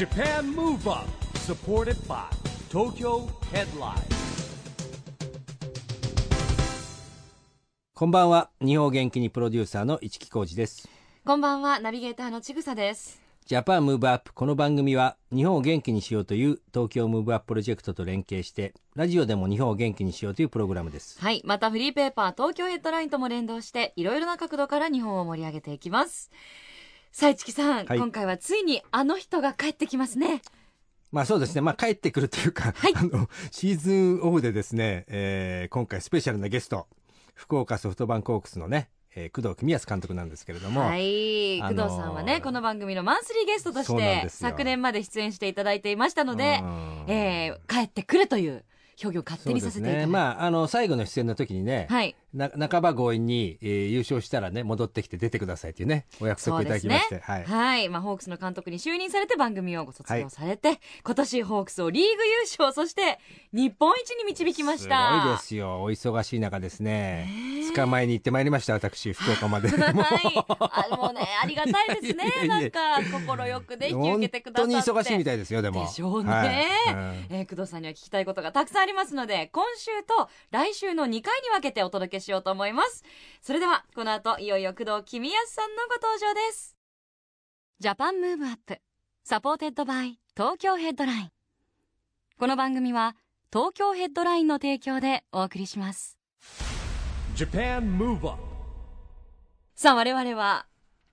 JAPAN MOVE UP SUPPORTED BY TOKYO HEADLINE. こんばんは。日本元気にプロデューサーの一木広治です。こんばんは。ナビゲーターのちぐさです。 JAPAN MOVE UP この番組は日本を元気にしようという TOKYO MOVE UP プロジェクトと連携してラジオでも日本を元気にしようというプログラムです。はい。またフリーペーパー東京ヘッドラインとも連動していろいろな角度から日本を盛り上げていきますさあ市木さん、はい。今回はついにあの人が帰ってきますね。まあそうですね。まあ帰ってくるというか、はい。あのシーズンオフでですね、えー今回スペシャルなゲスト福岡ソフトバンクホークスのね、えー工藤公康監督なんですけれども、はい、あのー工藤さんはねこの番組のマンスリーゲストとして昨年まで出演していただいていましたのでう、ん。えー帰ってくるという表現を勝手にさせていただいて、ね。まああの最後の出演の時にね、はい。な半ば強引に、えー優勝したらね戻ってきて出てくださいっていうねお約束いただきまして、はい。はい、まあ、ホークスの監督に就任されて番組をご卒業されて、今年ホークスをリーグ優勝そして日本一に導きました。すごいですよ。お忙しい中ですね。捕まえに行ってまいりました私福岡まで。はい、あもうねありがたいですね。なんか快くね引き受けてくださって。本当に忙しいみたいですよでも。でしょうね、はい。うん。えー工藤さんには聞きたいことがたくさんありますので今週と来週の2回に分けてお届けしようと思います。それではこの後いよいよ工藤公康さんのご登場です。 JAPAN MOVE UP SUPPORTED BY TOKYO HEADLINE。この番組は東京ヘッドラインの提供でお送りします。JAPAN MOVE UP さあ我々は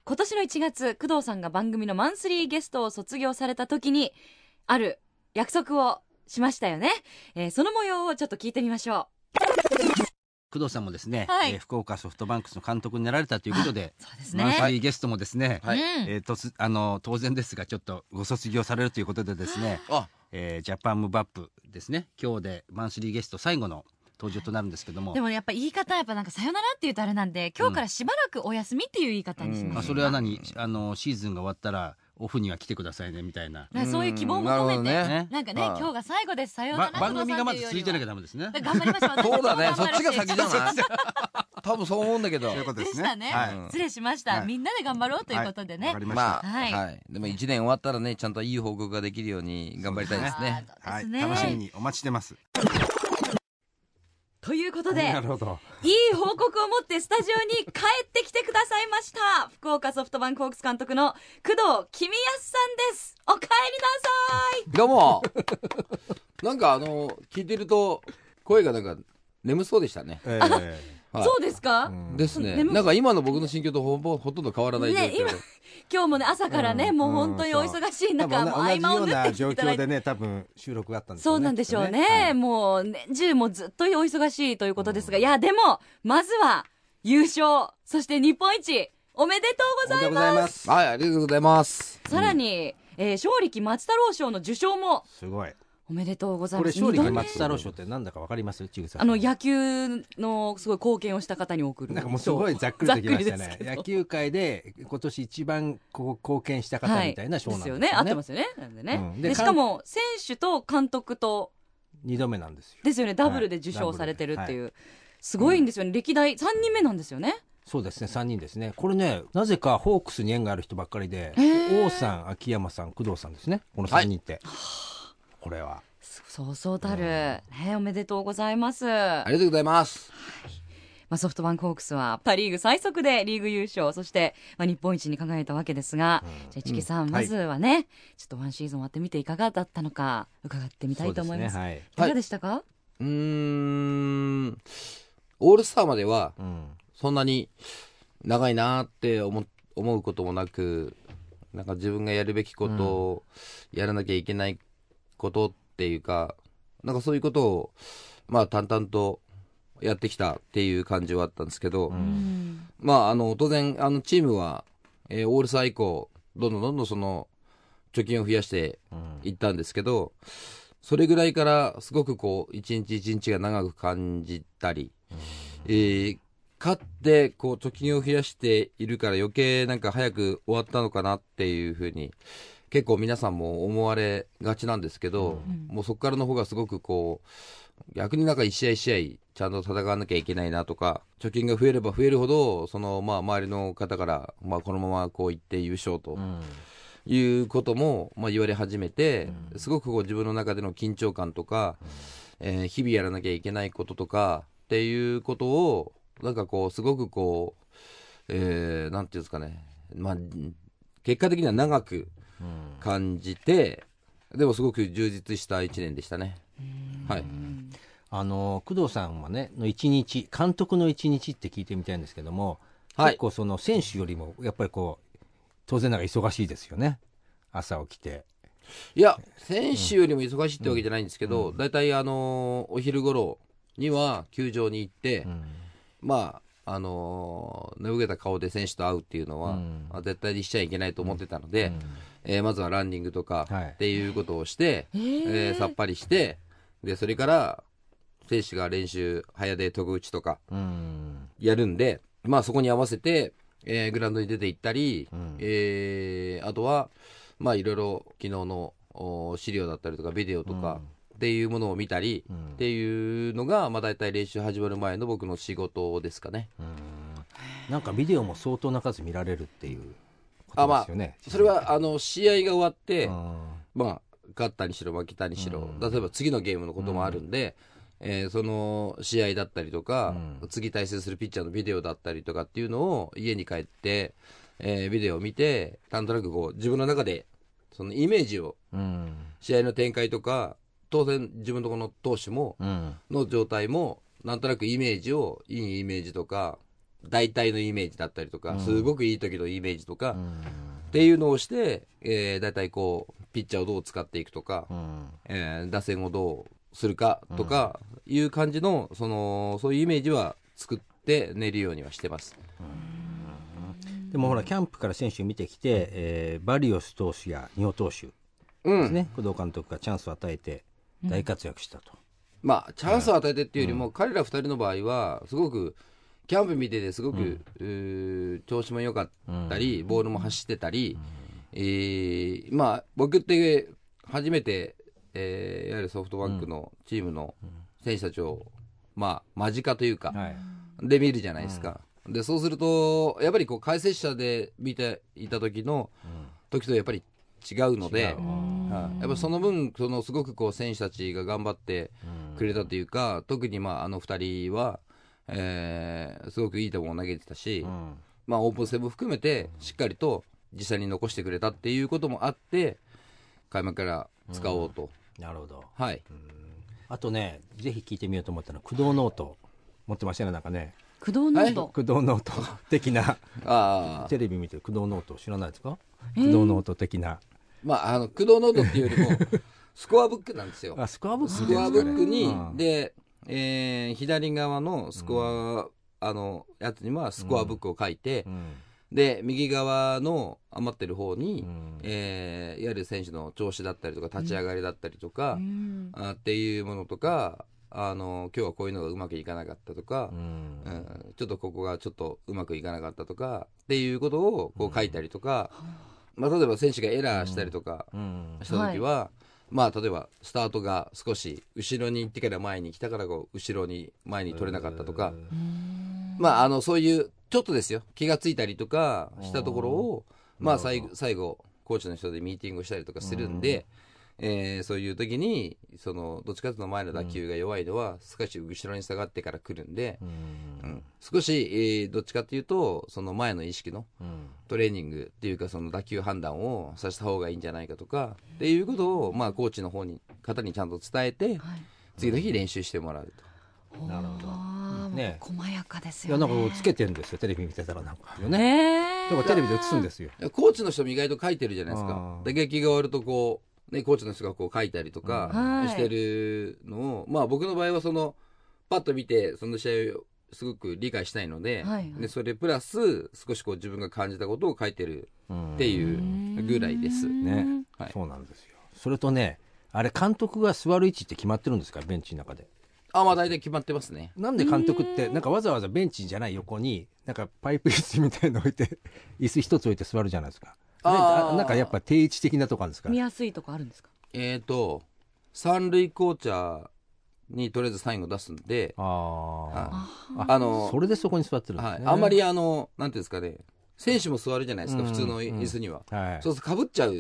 今年の1月工藤さんが番組のマンスリーゲストを卒業された時にある約束をしましたよね、えーその模様をちょっと聞いてみましょ工藤さんもですね、はい。えー福岡ソフトバンクスの監督になられたということでうそうですマンスね、リーゲストもですね、うん。えーとつあの当然ですがちょっとご卒業されるということでですね、あ。えージャパンムーブアップですね。今日でマンスリーゲスト最後の登場となるんですけども、でもやっぱ言い方やっぱなんかさよならって言うとあれなんで今日からしばらくお休みっていう言い方にしうん。ます、あそれは何？あのシーズンが終わったらオフには来てくださいねみたいな、なんかそういう希望も込めて、うんなるほどね。なんかね、はい。今日が最後ですさようならば番組がまず続いてなきゃダメですね。頑張りましょう。私 そうだね。そっちが先じゃな。い 多分そう思うんだけど。そういうことでですねね、はい。失礼しました、はい。みんなで頑張ろうということでね、わかりました、まあはい。はい。でも一年終わったらねちゃんといい報告ができるように頑張りたいですね。ですね。楽しみにお待ちしてますということでなるほど。いい報告を持ってスタジオに帰ってきてくださいました。福岡ソフトバンクホークス監督の工藤公康さんです。お帰りなさい。どうも。なんかあの聞いてると声がなんか眠そうでしたね、えーはい。そうですか、うん。ですね。眠なんか今の僕の心境とほぼほとんど変わらない状況。で、ね今今日もね朝からね、うん。もう本当にお忙しい多中、もう合間を縫って状いただいて。況でね多分収録があったんですそうなんでしょうね。もう年中もずっとお忙しいということですが、いやでもまずは優勝そして日本一おめでとうございます。はいありがとうございます。さらに、えー勝力松太郎賞の受賞も。すごいおめでとうございこれます勝利二度目。松太郎賞ってなんだかわかります？ちぐさんあの野球のすごい貢献をした方に送る。なんかもうすごいざっくりときましたね。野球界で今年一番こう貢献した方みたいな賞なんですよね,、ですよね。合ってますよね。なんでね、うん。ででしかも選手と監督と。二度目なんですよ。ですよね。ダブルで受賞されてるっていう、すごいんですよね、歴代3人目なんですよね。そうですね。3人ですね。これねなぜかホークスに縁がある人ばっかりで王さん秋山さん工藤さんですね。この3人って、これは。そうそうたる、ね、おめでとうございます、ありがとうございます。まあ、ソフトバンクホークスはパ・リーグ最速でリーグ優勝。そして、まあ、日本一に輝いたわけですが、じゃあ市木さん、うん。まずはね、ちょっとワンシーズン終わってみていかがだったのか伺ってみたいと思います。そうですねい。かがでしたか、うーん。オールスターまでははい、うんそんなに長いなーって思思うこともなくなんか自分がやるべきことをやらなきゃいけないことっていうか、なんかそういうことをまあ淡々とやってきたっていう感じはあったんですけど、うん。まああの当然あのチームは、えーオールスター以降どんどんどんどんその貯金を増やしていったんですけど、それぐらいからすごくこう一日一日が長く感じたり、えー勝ってこう貯金を増やしているから余計なんか早く終わったのかなっていうふうに結構皆さんも思われがちなんですけど、もうそこからの方がすごくこう逆になんか一試合一試合ちゃんと戦わなきゃいけないなとか貯金が増えれば増えるほどそのまあ周りの方からまあこのままこういって優勝と、いうことも、まあ、言われ始めて、すごくこう自分の中での緊張感とか、えー日々やらなきゃいけないこととかっていうことをなんかこうすごくこう、えーなんていうんですかね、まあ、結果的には長く感じて、でもすごく充実した一年でしたね。はい。あの工藤さんはねの一日監督の一日って聞いてみたいんですけども、はい。結構その選手よりもやっぱりこう当然ながら忙しいですよね。朝起きて。いや、選手よりも忙しいってわけじゃないんですけど、大体、あのーお昼頃には球場に行って、まあ、あのー寝ぼけた顔で選手と会うっていうのは、うん。あ絶対にしちゃいけないと思ってたので、えーまずはランニングとかはい。っていうことをして、えー。さっぱりして、で、それから、選手が練習、早出、戸口とかうん。やるんで、まあそこに合わせて、えーグラウンドに出て行ったり、ん。えーあとは、まあいろいろ昨日のお資料だったりとかビデオとかっていうものを見たり、っていうのが、まあ大体練習始まる前の僕の仕事ですかね。なんかビデオも相当な数見られるっていうこあ、まあとですよね、それはあの試合が終わって、うん。まあ勝ったにしろ負けたにしろ、例えば次のゲームのこともあるんで、えーその試合だったりとか、次対戦するピッチャーのビデオだったりとかっていうのを家に帰って、えービデオを見て、なんとなくこう自分の中でそのイメージを、うん。試合の展開とか、当然自分のところの投手も、うん。の状態も、なんとなくイメージを、いいイメージとか、大体のイメージだったりとか、すごくいい時のイメージとか、っていうのをして、えー、大体こう、ピッチャーをどう使っていくとか、うん。えー打線をどうするかとかいう感じの、その、そういうイメージは作って寝るようにはしてます。でもほらキャンプから選手を見てきて、えーバリオス投手や仁尾投手うん。ですね、工藤監督がチャンスを与えて大活躍したと、まあ、チャンスを与えてっていうよりも、彼ら二人の場合は、すごく、キャンプ見ててすごく、調子も良かったり、ボールも走ってたり、えーまあ、僕って初めて、えーいわゆるソフトバンクのチームの選手たちを、まあ、間近というか、はい。で見るじゃないですか。で、そうすると、やっぱりこう、解説者で見ていた時の、時とやっぱり違うので、はい。やっぱその分、そのすごくこう、選手たちが頑張ってくれたというか、特にまあ、あの二人は、えーすごくいい球を投げてたし、うん。まあ、オープン戦も含めて、しっかりと実際に残してくれたっていうこともあって、開幕から使おうと。なるほど。はい。あとねぜひ聞いてみようと思ったのは工藤ノート持ってましたねなんかね。工藤ノート、工藤ノート的な。ああ、テレビ見てる工藤ノート知らないですか？工藤ノート的な。まあ、あの、工藤ノートっていうよりも、スコアブックなんですよ。あスコアブックスコアブックに、うん。で、えー左側のスコア、あの、やつにはスコアブックを書いて、うん。で、右側の余ってる方に、ん。えーいわゆる選手の調子だったりとか、立ち上がりだったりとか、うん。あっていうものとか、あの、今日はこういうのがうまくいかなかったとかう、ん。うん。ちょっとここがちょっとうまくいかなかったとか、っていうことをこう書いたりとか、まあ、例えば選手がエラーしたりとかうんした時は、まあ、例えばスタートが少し後ろに行ってから前に来たからこう後ろに前に取れなかったとか、まあ、あの、そういう、ちょっとですよ、気がついたりとかしたところを、まあ、最後、最後、コーチの人でミーティングをしたりとかするんで、えーそういう時に、その、どっちかというと前の打球が弱いのは、少し後ろに下がってから来るんで、うん。少し、えーどっちかっていうと、その前の意識のうん。トレーニングっていうか、その打球判断をさせた方がいいんじゃないかとか、っていうことを、まあ、コーチの方に、方にちゃんと伝えて、はい。次の日練習してもらうと。なるほど。ね。細やかですいやよねなんかつけてるんですよテレビ見てたらなんかよねねだからテレビで映すんですよ。いやコーチの人も意外と書いてるじゃないですか。打撃が終わるとこう、ね、コーチの人がこう書いたりとかはい。してるのを、まあ僕の場合はその、パッと見て、その試合をすごく理解したいので、はいはい。でそれプラス少しこう自分が感じたことを書いてるっていうぐらいです。ね、はい。そうなんですよ。それとねあれ監督が座る位置って決まってるんですか？ベンチの中で。あ、まあ大体決まってますね。なんで監督ってなんかわざわざベンチじゃない横になんかパイプ椅子みたいの置いて椅子一つ置いて座るじゃないですかなんかやっぱ定位置的なとこあるんですか？見やすいとこあるんですか？えっ、と、三塁コーチャーにとりあえずサインを出すんで、あはい。ああのそれでそこに座ってるんですね、はい、あんまりあの、なんていうんですかね、選手も座るじゃないですか、うん普通の椅子には。はい。そうするとかぶっちゃう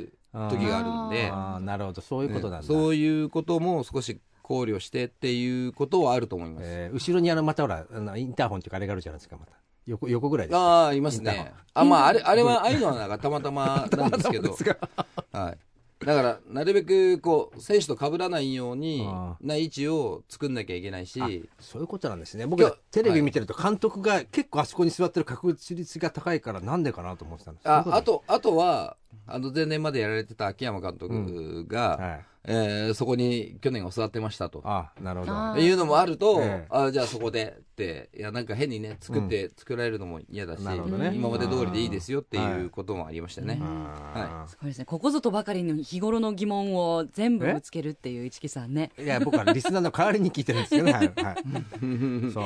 時があるんで、ああなるほどそういうことなんだ、ねそういうことも少し考慮してっていうことはあると思います。えー後ろにあのまたほらあのインターホンっていうかあれがあるじゃないですかまた横横ぐらいですか？ああ、いますね。あ、まあ、あれ、あれは、ああいうのはなんかたまたま なんですけど。はい。だから、なるべく、こう、選手と被らないようにあ、な位置を作んなきゃいけないし、そういうことなんですね。僕いやらテレビ見てると監督が結構あそこに座ってる確率が高いからなんでかなと思ってたんですああと、あとは、あの、前年までやられてた秋山監督が、はいえーそこに去年は座ってましたと。あなるほど。あいうのもあると、ええ。あじゃあそこでって、いや、なんか変にね、作って、作られるのも嫌だし、ね。今まで通りでいいですよっていうこともありましたね。あすごいですね。ここぞとばかりの日頃の疑問を全部ぶつけるっていう市木さんね。ーいや僕はリスナーの代わりに聞いてるんですけどね、はい。はい、そう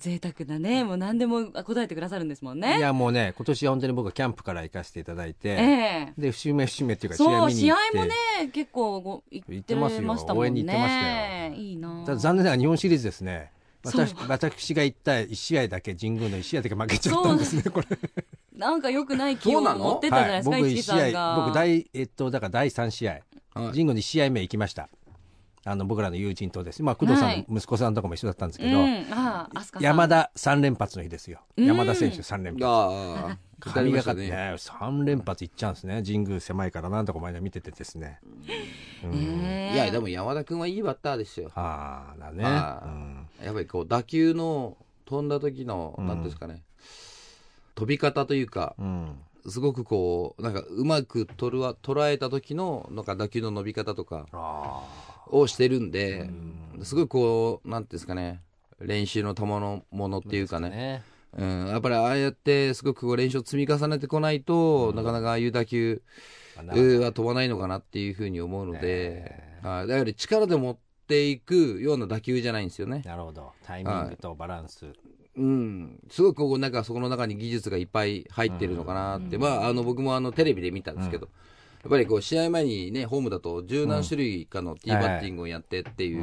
贅沢なねもう何でも答えてくださるんですもんね。いやもうね今年は本当に僕はキャンプから行かせていただいて、ええ。で節目節目っていうか試そう試合合見に行って。もね結構ご行っててましたもんね。応援に行ってましたよ。いいなただ残念ながら日本シリーズですね。私私が行った1試合だけ神宮の1試合だけ負けちゃったんですね これ。なんか良くない気を持ってたじゃないですか、僕市木一試さんが。合僕第えっとだから第3試合、はい。神宮に1試合目行きましたあの僕らの友人とです。まあ工藤さんの息子さんとかも一緒だったんですけど、うん、ああ、飛鳥さん。山田3連発の日ですよ、うん。山田選手3連発。ああ、神がかってね。ね。3連発いっちゃうんですね。神宮狭いからなんとか前で見ててですね、うん。いや、でも山田君はいいバッターですよ。ああだね、やっぱりこう、打球の飛んだ時の、うんなんですかね、飛び方というか、うん。すごくこう、なんかうまく取るわ捉えた時の、なんか打球の伸び方とか。あをしてるんで、すごいこう、なんていうんですかね、練習の賜のものっていうかね、ね。うん、やっぱりああやってすごくこう練習を積み重ねてこないと、なかなかああいう打球は飛ばないのかなっていうふうに思うので、はい。だから力で持っていくような打球じゃないんですよね。なるほど。タイミングとバランス、うん、すごくこうなんかそこの中に技術がいっぱい入ってるのかなって、まあ、あの僕もあのテレビで見たんですけど、やっぱりこう試合前にね、ホームだと十何種類かのティーバッティングをやってっていう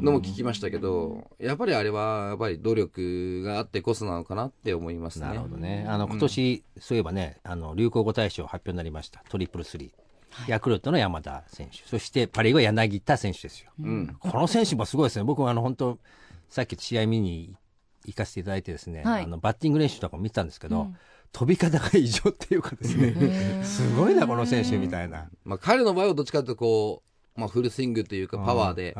のも聞きましたけど、やっぱりあれはやっぱり努力があってこそなのかなって思いますね。なるほどね。あの、今年、そういえばね、あの、流行語大賞発表になりました。トリプルスリー。ヤクルトの山田選手。そして、パリーグは柳田選手ですよ。うん。この選手もすごいですね。僕はあの、本当さっき試合見に行かせていただいてですね、はいあの、バッティング練習とかも見てたんですけど、飛び方が異常っていうかですね、すごいな、この選手みたいな。まあ彼の場合はどっちかというとこう、まあフルスイングというかパワーで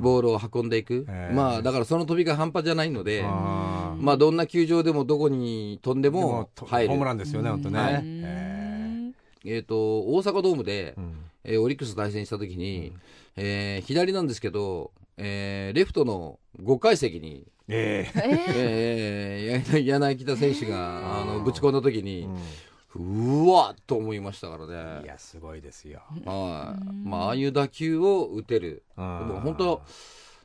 ボールを運んでいく。ええまあだからその飛びが半端じゃないので、まあどんな球場でもどこに飛んででもも入る。ホームランですよね、本当ね。はい。ええっ、と、大阪ドームで、ーうん。えーオリックスと対戦した時に、えー左なんですけど、えーレフトの5階席に、ええ。ええー、や柳田選手があのぶち込んだ時に、うわっと思いましたからね。いや、すごいですよ。はい。まあ、ああいう打球を打てる。でうん。も本当、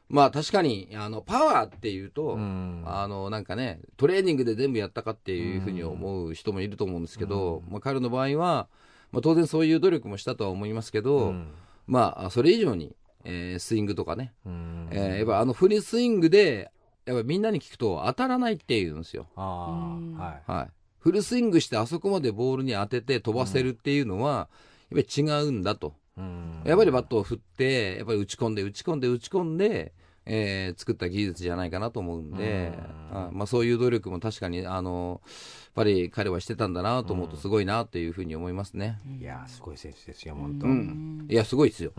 まあ確かに、あの、パワーっていうと、うん。あの、なんかね、トレーニングで全部やったかっていうふうに思う人もいると思うんですけど、まあ彼の場合は、まあ当然そういう努力もしたとは思いますけど、うん。まあ、それ以上に、えースイングとかね、うんえーやっぱあのフルスイングで、やっぱみんなに聞くと当たらないって言うんですよ。ああ、はい。はい。フルスイングしてあそこまでボールに当てて飛ばせるっていうのは、やっぱり違うんだと。うんやっぱりバットを振って、やっぱり打ち込んで、打ち込んで、打ち込んで、えー作った技術じゃないかなと思うんで、あまあ、そういう努力も確かに、あの、やっぱり彼はしてたんだなと思うと、すごいなというふうに思いますね。いや、すごい選手ですよ、本当。ううん。ん。いや、すごいですよ。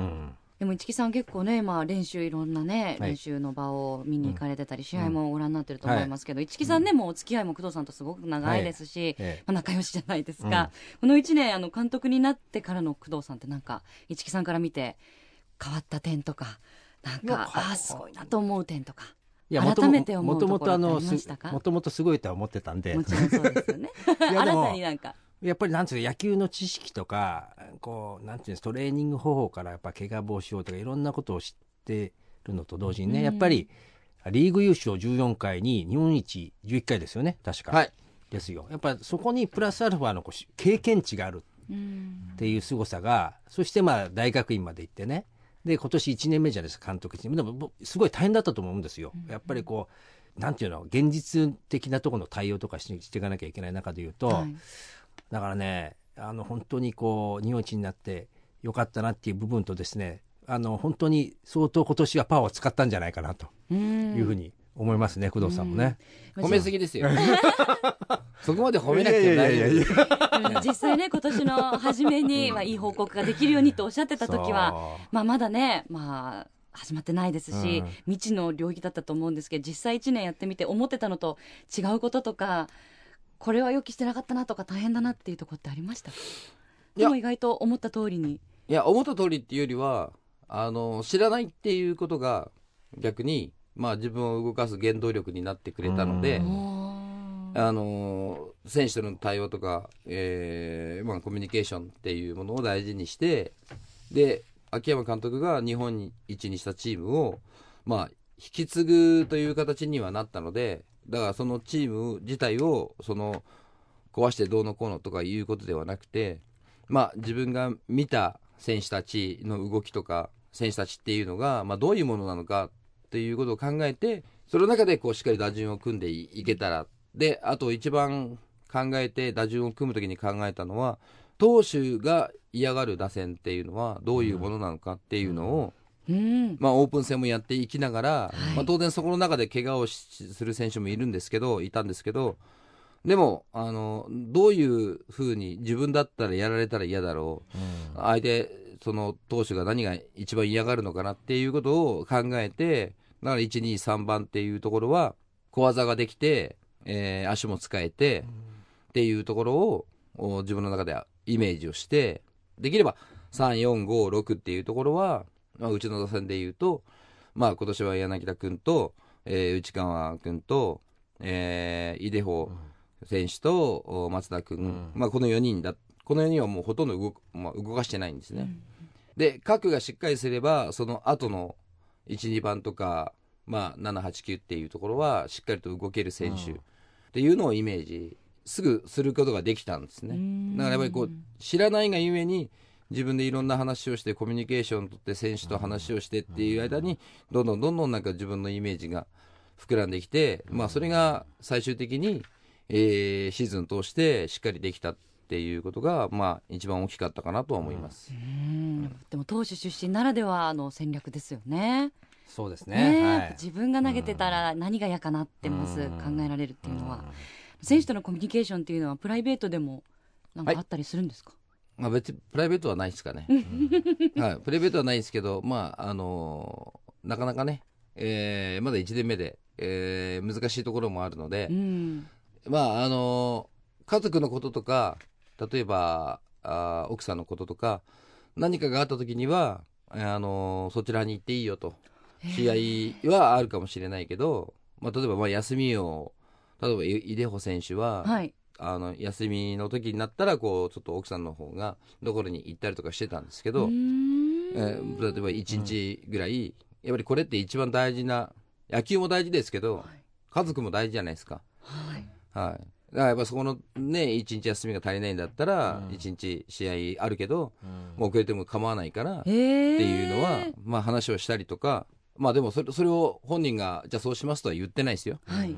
でも市木さん結構ね、まあ、練習いろんなね、はい。練習の場を見に行かれてたり、試合もご覧になってると思いますけど、市木さんね、もうお付き合いも工藤さんとすごく長いですし、ええ。まあ、仲良しじゃないですか、この1年あの監督になってからの工藤さんってなんか市木さんから見て変わった点とかなんいやかああすごいなと思う点とかいや、もと改めて思うともとあの、ころってありましたか？もともとすごいとは思ってたんで。も、ちろんそうですよね。やでも 新たになんかやっぱりなんていうの野球の知識とか、こう、なんていうんですトレーニング方法からやっぱ怪我防止法とかいろんなことを知ってるのと同時にね、やっぱり、リーグ優勝14回に日本一11回ですよね、確か。はい。ですよ。やっぱりそこにプラスアルファのこうし経験値があるうんっていう凄さが、そしてまあ大学院まで行ってね、で、今年1年目じゃないですか、監督1年目。でも、ぼすごい大変だったと思うんですよ。やっぱりこう、なんていうの現実的なところの対応とかししていかなきゃいけない中で言うと、はいだからねあの本当にこう日本一になってよかったなっていう部分とですねあの本当に相当今年はパワーを使ったんじゃないかなとうん。いうふうに思いますね、工藤さんもね。褒めすぎですよ。そこまで褒めなくても大丈夫。実際ね今年の初めに、まあ、いい報告ができるようにとおっしゃってた時はまあ、まだね、まあ、始まってないですし、うん。未知の領域だったと思うんですけど実際1年やってみて思ってたのと違うこととかこれは予期してなかったなとか大変だなっていうところってありました？でも意外と思った通りに。いや、思った通りっていうよりは、あの、知らないっていうことが、逆に、まあ自分を動かす原動力になってくれたので、あの、選手との対応とか、えーまあコミュニケーションっていうものを大事にして、で、秋山監督が日本一にしたチームを、まあ、引き継ぐという形にはなったので、だからそのチーム自体を、その、壊してどうのこうのとかいうことではなくて、まあ、自分が見た選手たちの動きとか、選手たちっていうのが、まあ、どういうものなのかっていうことを考えて、その中でこうしっかり打順を組んでいけたら、で、あと一番考えて打順を組むときに考えたのは、投手が嫌がる打線っていうのはどういうものなのかっていうのを、うんまあ、オープン戦もやっていきながら、まあ、当然そこの中で怪我をしする選手もいるんですけど、いたんですけど、でも、あの、どういうふうに自分だったらやられたら嫌だろう。相手、その投手が何が一番嫌がるのかなっていうことを考えて、だから1、2、3番っていうところは、小技ができて、えー足も使えて、っていうところをお自分の中でイメージをして、できれば3、4、5、6っていうところは、まあ、うちの打線で言うと、まあ今年は柳田君と、えー内川君と、えー、井出穂選手と、お松田君、まあこの4人だ、この4人はもうほとんど動く、まあ、動かしてないんですね。で、核がしっかりすれば、その後の1、2番とか、まあ7、8、9っていうところは、しっかりと動ける選手っていうのをイメージ、すぐすることができたんですね。だからやっぱりこう、知らないがゆえに、自分でいろんな話をして、コミュニケーションを取って、選手と話をしてっていう間に、どんどんどんどんなんか自分のイメージが膨らんできて、まあそれが最終的に、えーシーズン通してしっかりできたっていうことが、まあ一番大きかったかなとは思います。うん。でも投手出身ならではの戦略ですよね。そうですね。ね。はい。自分が投げてたら何が嫌かなってまず考えられるっていうのは、選手とのコミュニケーションっていうのはプライベートでもなんかあったりするんですか、まあ別にプライベートはないですかね。はい。プライベートはないですけど、まあ、あのーなかなかね、えーまだ1年目で、えー難しいところもあるので、うんまあ、あのー家族のこととか、例えば、あー奥さんのこととか、何かがあった時には、あのーそちらに行っていいよと。試合はあるかもしれないけど、まあ、例えば、まあ、休みを、例えば、い井出穂選手は、はいあの、休みの時になったら、こう、ちょっと奥さんの方が、どころに行ったりとかしてたんですけど、えー例えば1日ぐらい、やっぱりこれって一番大事な、野球も大事ですけど、家族も大事じゃないですか。はい。はい。だからやっぱそこのね、一日休みが足りないんだったら、一日試合あるけど、もう遅れても構わないから、っていうのは、まあ話をしたりとか、まあでもそれそれを本人が、じゃあそうしますとは言ってないですよ。はい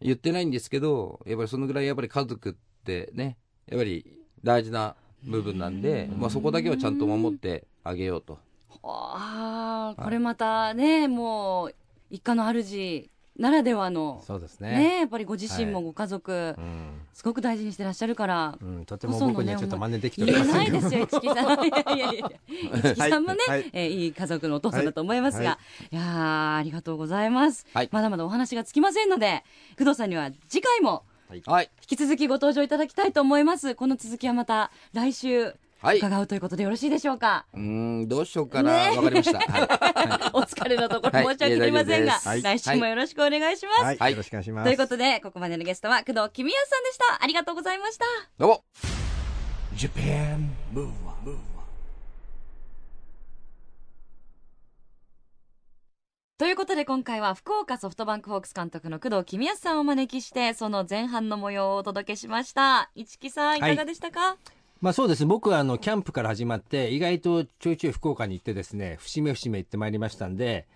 言ってないんですけど、やっぱりそのぐらいやっぱり家族ってね、やっぱり大事な部分なんで、まあそこだけはちゃんと守ってあげようと。ああこれまたねもう一家の主ならではのそうですね。ね。やっぱりご自身もご家族、うん。すごく大事にしてらっしゃるから、うん、とても僕にはちょっと真似できておませんけどないですよ、市木さん。いやいやいや、市木さんもね、はい。はいえーい。い家族のお父さんだと思いますが、、はい。やーありがとうございます、はい。まだまだお話がつきませんので、工藤さんには次回もはい。引き続きご登場いただきたいと思います。この続きはまた来週伺うということでよろしいでしょうか？ーん、どうしようかな。わ、かりました。はい。お疲れのところ申し訳ありませんが、来週もよろしくお願いします。はい、はいよろしくお願いします。ということで、ここまでのゲストは工藤公康さんでした。ありがとうございました。どうも。Japan Move Up ということで今回は福岡ソフトバンクホークス監督の工藤公康さんをお招きしてその前半の模様をお届けしました市木さんいかがでしたか、まあそうです。僕はあの、キャンプから始まって、意外とちょいちょい福岡に行ってですね、節目節目行ってまいりましたんで、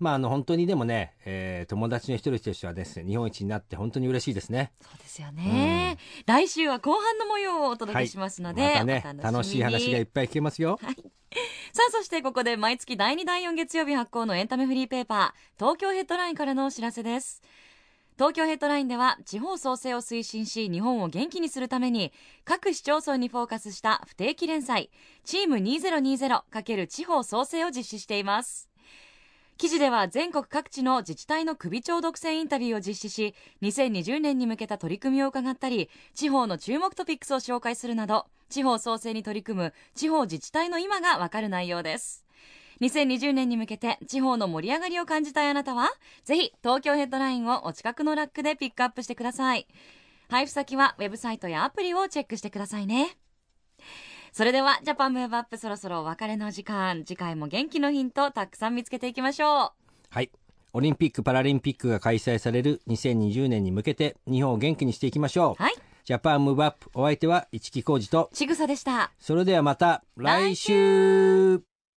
まあ、あの本当にでもね、えー友達の一人としてはですね日本一になって本当に嬉しいですね。そうですよね、来週は後半の模様をお届けしますので、またねお楽楽しい話がいっぱい聞けますよ。さあそしてここで毎月第2第4月曜日発行のエンタメフリーペーパー東京ヘッドラインからのお知らせです東京ヘッドラインでは地方創生を推進し日本を元気にするために各市町村にフォーカスした不定期連載チーム 2020× 地方創生を実施しています。記事では全国各地の自治体の首長独占インタビューを実施し2020年に向けた取り組みを伺ったり地方の注目トピックスを紹介するなど地方創生に取り組む地方自治体の今がわかる内容です。2020年に向けて地方の盛り上がりを感じたいあなたは？ぜひ東京ヘッドラインをお近くのラックでピックアップしてください。配布先はウェブサイトやアプリをチェックしてくださいね。それでは JAPAN MOVE UP そろそろお別れの時間。次回も元気のヒントたくさん見つけていきましょはい。オリンピック・パラリンピックが開催される2020年に向けて日本を元気にしていきましょう。うはい。ジャパンムーブアップお相手は市木浩二と、ちぐさでした。それではまた来週